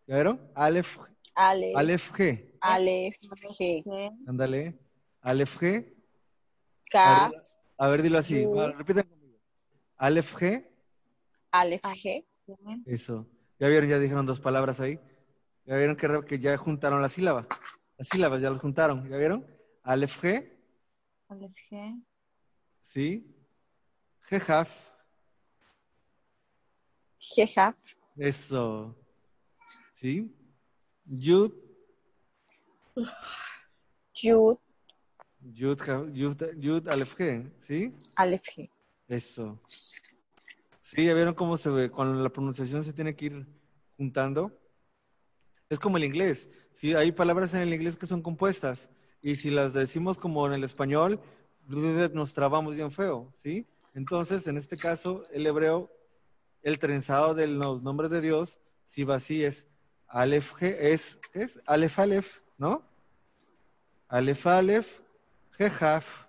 ¿Ya vieron? Aleph. Ale, Aleph G. Ale, G, Ándale. Aleph G. A K, ver, a ver, dilo así. U. Va, repiten conmigo. Aleph G. Ale, G, Eso. ¿Ya vieron? Ya dijeron dos palabras ahí. ¿Ya vieron que, que ya juntaron la sílaba? Las sílabas ya las juntaron. ¿Ya vieron? Aleph G. Aleph, G, ¿Sí? G Jaf. G, Jaf, Eso. ¿Sí? Yud. Yud, Yud, Yud, Yud, Aleph G. ¿Sí? Ale, G. Eso. Sí, ya vieron cómo se ve, con la pronunciación se tiene que ir juntando. Es como el inglés. Sí, hay palabras en el inglés que son compuestas y si las decimos como en el español, nos trabamos bien feo, ¿sí? Entonces, en este caso, el hebreo, el trenzado de los nombres de Dios, si va así, es Aleph es, ¿qué es? Aleph Aleph, ¿no? Aleph Aleph, G Jaf,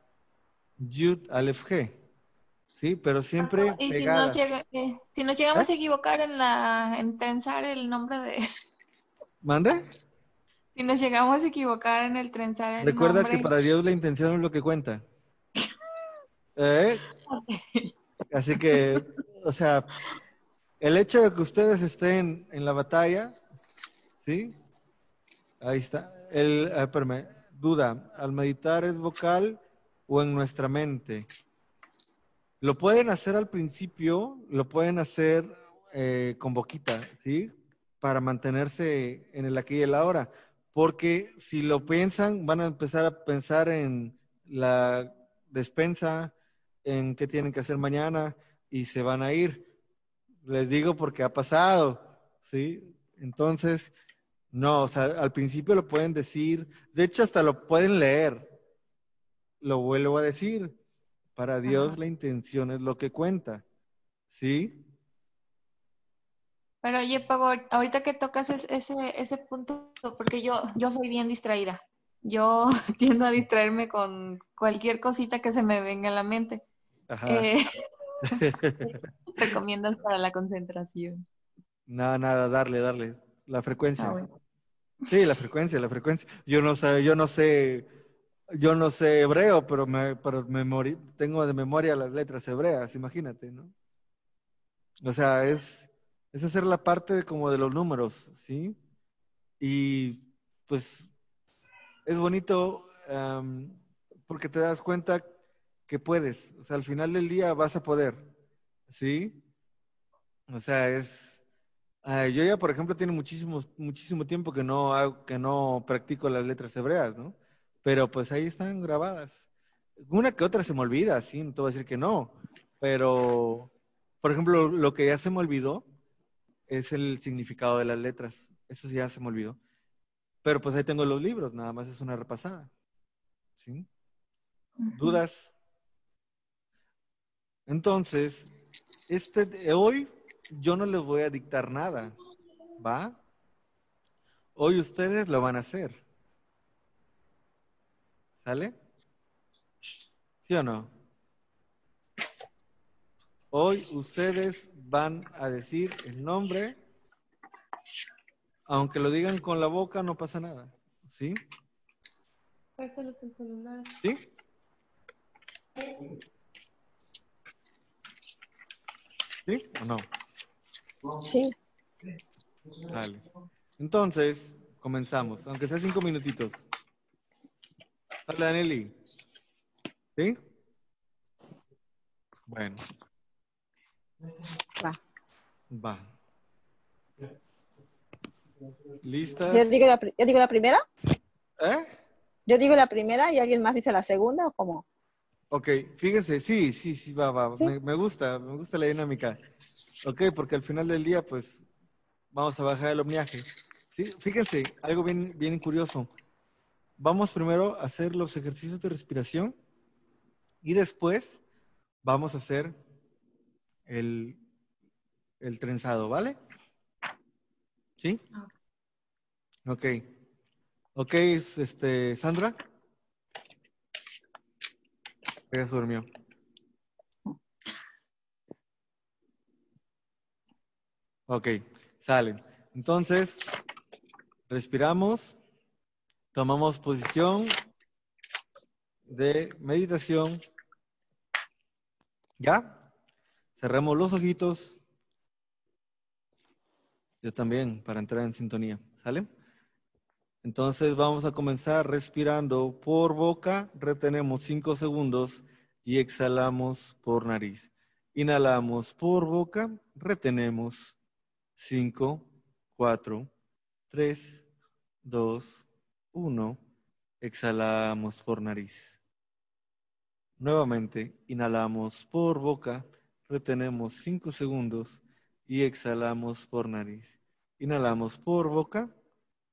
Yud Aleph G. Sí, pero siempre Y si nos, llega- eh, si nos llegamos a equivocar en la en trenzar el nombre de ¿Mande? Si nos llegamos a equivocar en el trenzar el Recuerda nombre que para Dios la intención es lo que cuenta. ¿Eh? Así que, o sea, el hecho de que ustedes estén en la batalla, ¿sí? Ahí está. El, espérame, duda, ¿al meditar es vocal o en nuestra mente? Lo pueden hacer al principio, lo pueden hacer eh, con boquita, ¿sí? Para mantenerse en el aquí y el ahora. Porque si lo piensan, van a empezar a pensar en la despensa, en qué tienen que hacer mañana y se van a ir. Les digo porque ha pasado, ¿sí? Entonces, no, o sea, al principio lo pueden decir, de hecho hasta lo pueden leer. Lo vuelvo a decir, para Dios Ajá. la intención es lo que cuenta, ¿sí? Pero oye, Pago, ahorita que tocas es- ese, ese punto, porque yo, yo soy bien distraída. Yo tiendo a distraerme con cualquier cosita que se me venga a la mente. Ajá. Eh, recomiendas para la concentración. Nada, nada, darle, darle. La frecuencia. Ah, bueno. Sí, la frecuencia, la frecuencia. Yo no sé, yo no sé, yo no sé hebreo, pero me, pero memori- tengo de memoria las letras hebreas, imagínate, ¿no? O sea, es, es hacer la parte de como de los números, ¿sí? Y pues es bonito porque te das cuenta que puedes, o sea, al final del día vas a poder, ¿sí? O sea, es... yo ya, por ejemplo, tiene muchísimo, muchísimo tiempo que no, que no practico las letras hebreas, ¿no? Pero pues ahí están grabadas. Una que otra se me olvida, sí, no te voy a decir que no, pero, por ejemplo, lo que ya se me olvidó es el significado de las letras. Eso ya se me olvidó. Pero pues ahí tengo los libros, nada más es una repasada. ¿Sí? ¿Dudas? Entonces, este, hoy yo no les voy a dictar nada, ¿va? Hoy ustedes lo van a hacer. ¿Sale? ¿Sí o no? Hoy ustedes van a decir el nombre, aunque lo digan con la boca, no pasa nada. ¿Sí? ¿Sí? ¿Sí o no? Sí. Dale. Entonces, comenzamos, aunque sea cinco minutitos. Sale, Danieli. ¿Sí? Bueno. Va. Va. ¿Listas? ¿Yo digo, la, ¿Yo digo la primera? ¿Eh? ¿Yo digo la primera y alguien más dice la segunda o cómo? Ok, fíjense, sí, sí, sí, va, va. Me, me, gusta, me gusta la dinámica. Ok, porque al final del día, pues, vamos a bajar el omniaje. Sí, fíjense, algo bien, bien curioso. Vamos primero a hacer los ejercicios de respiración y después vamos a hacer el, el trenzado, ¿vale? ¿Sí? Ok. Ok, este, Sandra. Ya se durmió. Ok, salen. Entonces, respiramos, tomamos posición de meditación. ¿Ya? Cerremos los ojitos. Yo también, para entrar en sintonía. ¿Sale? Entonces vamos a comenzar respirando por boca, retenemos 5 segundos y exhalamos por nariz. Inhalamos por boca, retenemos 5, 4, 3, 2, 1. Exhalamos por nariz. Nuevamente, inhalamos por boca, retenemos 5 segundos y exhalamos por nariz. Inhalamos por boca,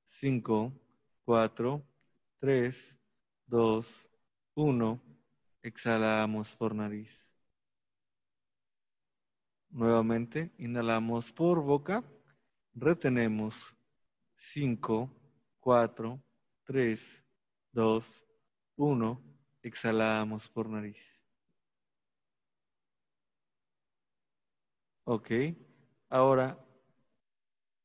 5, 4, 3, 2, 1. Exhalamos por nariz. Nuevamente, inhalamos por boca, retenemos 5, 4, 3, 2, 1. Exhalamos por nariz. Ok. Ahora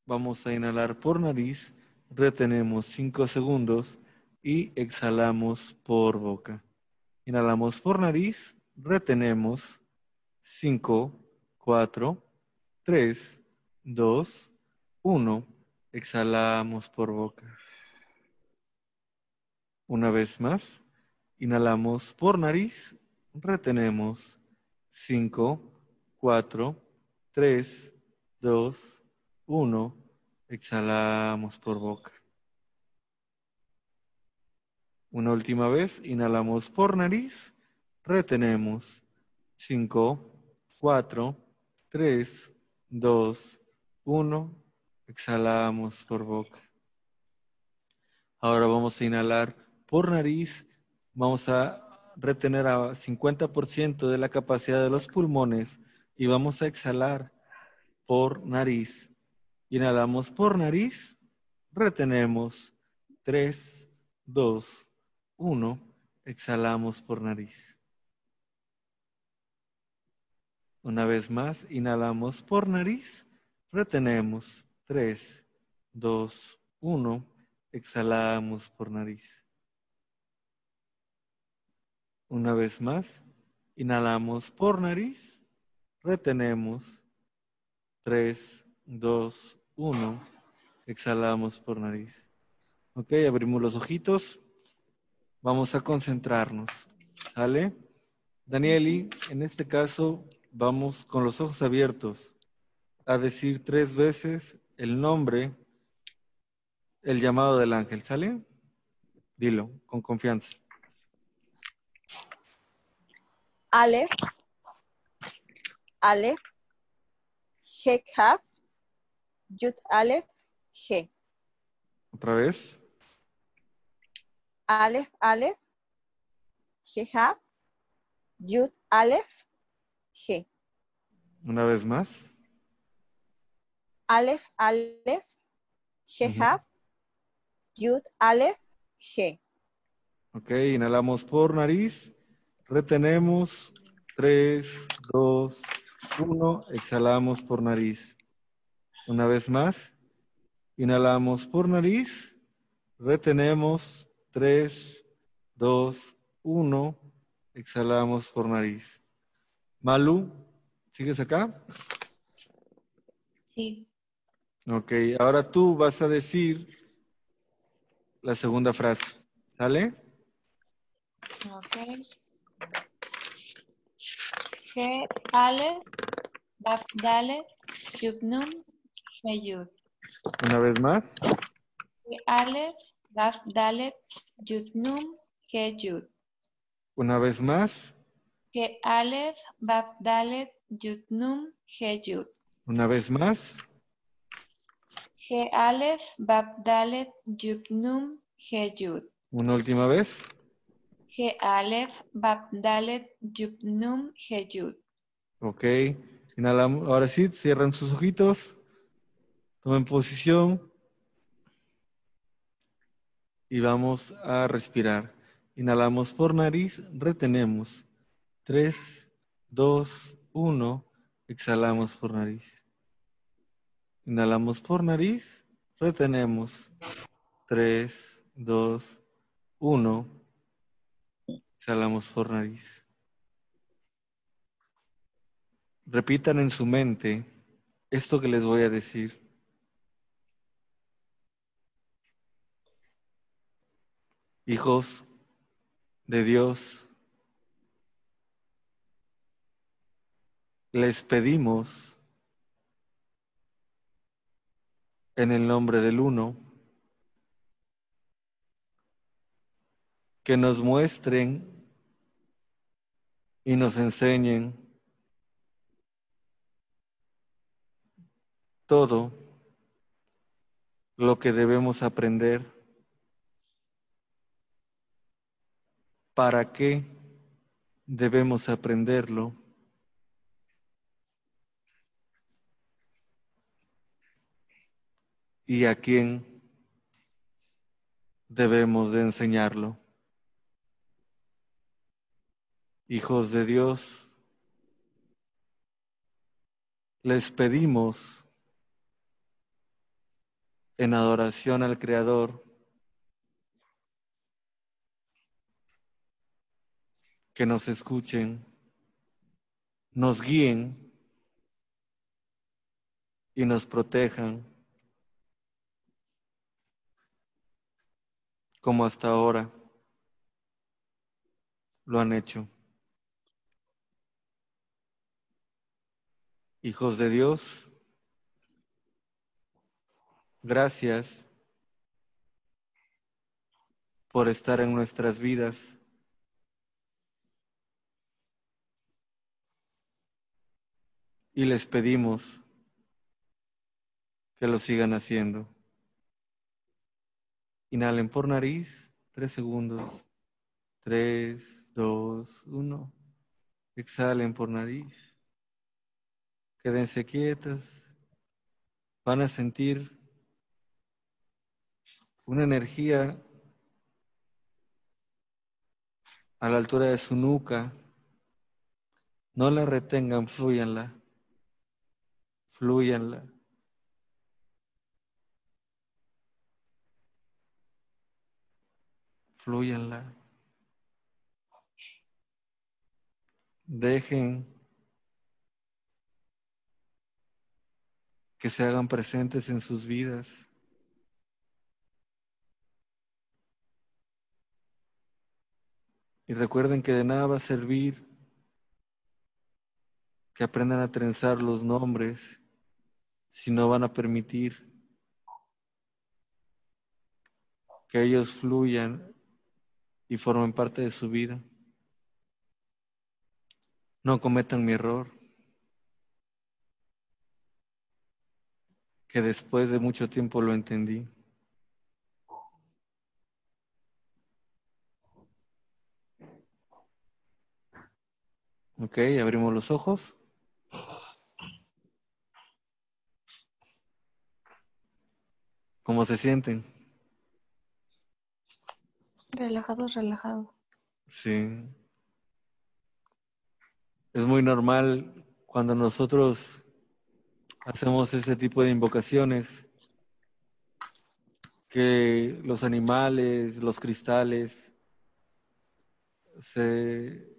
vamos a inhalar por nariz, retenemos 5 segundos y exhalamos por boca. Inhalamos por nariz, retenemos 5, 4, 3, 2, 1. Exhalamos por boca. Una vez más, inhalamos por nariz, retenemos 5, 4, 3, 2, 1. Exhalamos por boca. Una última vez, inhalamos por nariz, retenemos 5, 4, 3, 2, 1. Exhalamos por boca. Ahora vamos a inhalar por nariz. Vamos a retener a 50% de la capacidad de los pulmones y vamos a exhalar por nariz. Inhalamos por nariz, retenemos. 3, 2, 1, exhalamos por nariz. Una vez más, inhalamos por nariz, retenemos. 3, 2, 1, exhalamos por nariz. Una vez más, inhalamos por nariz, retenemos 3, 2, 1, exhalamos por nariz. Ok, abrimos los ojitos. Vamos a concentrarnos. ¿Sale? Danieli, en este caso vamos con los ojos abiertos a decir tres veces el nombre, el llamado del ángel. ¿Sale? Dilo, con confianza. Ale, Ale, Hekaf, Yud Aleph, G. Otra vez. Aleph, Aleph, G, Hab, Yud Aleph, G. Una vez más. Aleph, Aleph, G, Hab, Yud Aleph, G. Ok, inhalamos por nariz, retenemos, 3, 2, 1, exhalamos por nariz. Una vez más, inhalamos por nariz, retenemos, 3, 2, 1, exhalamos por nariz. Malu, ¿sigues acá? Sí. Ok, ahora tú vas a decir la segunda frase. ¿Sale? Ok. G, Ale, Bak, Dale, Yubnum, Yud. Una vez más. G, Ale, Bak, Dale, Yubnum, Yud. Una vez más. G, Aleph, Bab, Dalet, Yudnum, Yud. Una vez más. G, Aleph, Bab, Dalet, Yudnum, Yud. Una última vez. G, Aleph, Bab, Dalet, Yudnum, Yud. Ok. Inhalamos. Ahora sí, cierran sus ojitos. Tomen posición. Y vamos a respirar. Inhalamos por nariz, retenemos. 3, 2, 1. Exhalamos por nariz. Inhalamos por nariz, retenemos. 3, 2, 1. Exhalamos por nariz. Repitan en su mente esto que les voy a decir. Hijos de Dios, les pedimos en el nombre del uno que nos muestren y nos enseñen todo lo que debemos aprender, para qué debemos aprenderlo. y a quién debemos de enseñarlo. Hijos de Dios, les pedimos en adoración al Creador que nos escuchen, nos guíen y nos protejan como hasta ahora lo han hecho. Hijos de Dios, gracias por estar en nuestras vidas. Y les pedimos que lo sigan haciendo. Inhalen por nariz, tres segundos. Tres, dos, uno. Exhalen por nariz. Quédense quietas. Van a sentir una energía a la altura de su nuca. No la retengan, fluyanla. Fluyanla. Fluyanla. Dejen que se hagan presentes en sus vidas. Y recuerden que de nada va a servir que aprendan a trenzar los nombres si no van a permitir que ellos fluyan y formen parte de su vida. No cometan mi error. que después de mucho tiempo lo entendí. Ok, abrimos los ojos. ¿Cómo se sienten? Relajados, relajados. Sí. Es muy normal cuando nosotros hacemos ese tipo de invocaciones que los animales, los cristales se,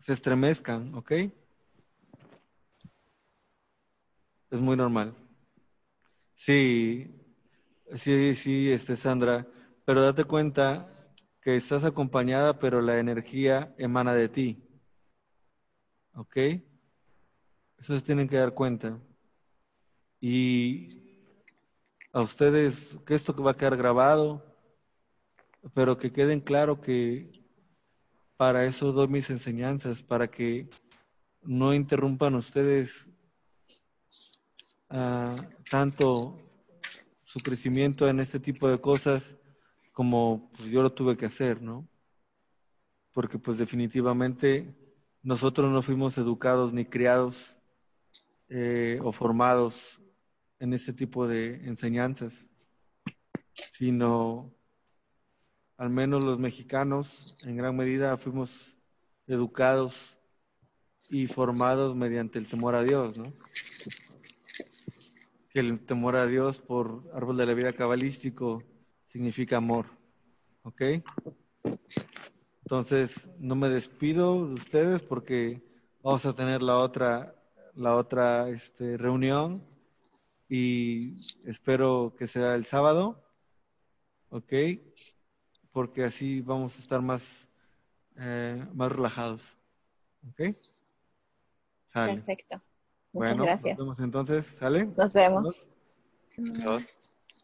se estremezcan, ¿ok? Es muy normal. Sí, sí, sí, este, Sandra, pero date cuenta que estás acompañada, pero la energía emana de ti. ¿Ok? Eso se tienen que dar cuenta. Y a ustedes, que esto va a quedar grabado, pero que queden claro que para eso doy mis enseñanzas, para que no interrumpan ustedes ah, tanto su crecimiento en este tipo de cosas como pues, yo lo tuve que hacer, ¿no? Porque pues definitivamente nosotros no fuimos educados ni criados eh, o formados en ese tipo de enseñanzas, sino al menos los mexicanos en gran medida fuimos educados y formados mediante el temor a Dios, ¿no? Que el temor a Dios por árbol de la vida cabalístico significa amor, ¿ok? Entonces, no me despido de ustedes porque vamos a tener la otra, la otra este, reunión y espero que sea el sábado, ¿ok? Porque así vamos a estar más, eh, más relajados, ¿ok? Perfecto. Muchas bueno, gracias. Nos vemos entonces, ¿sale? Nos vemos. Adiós.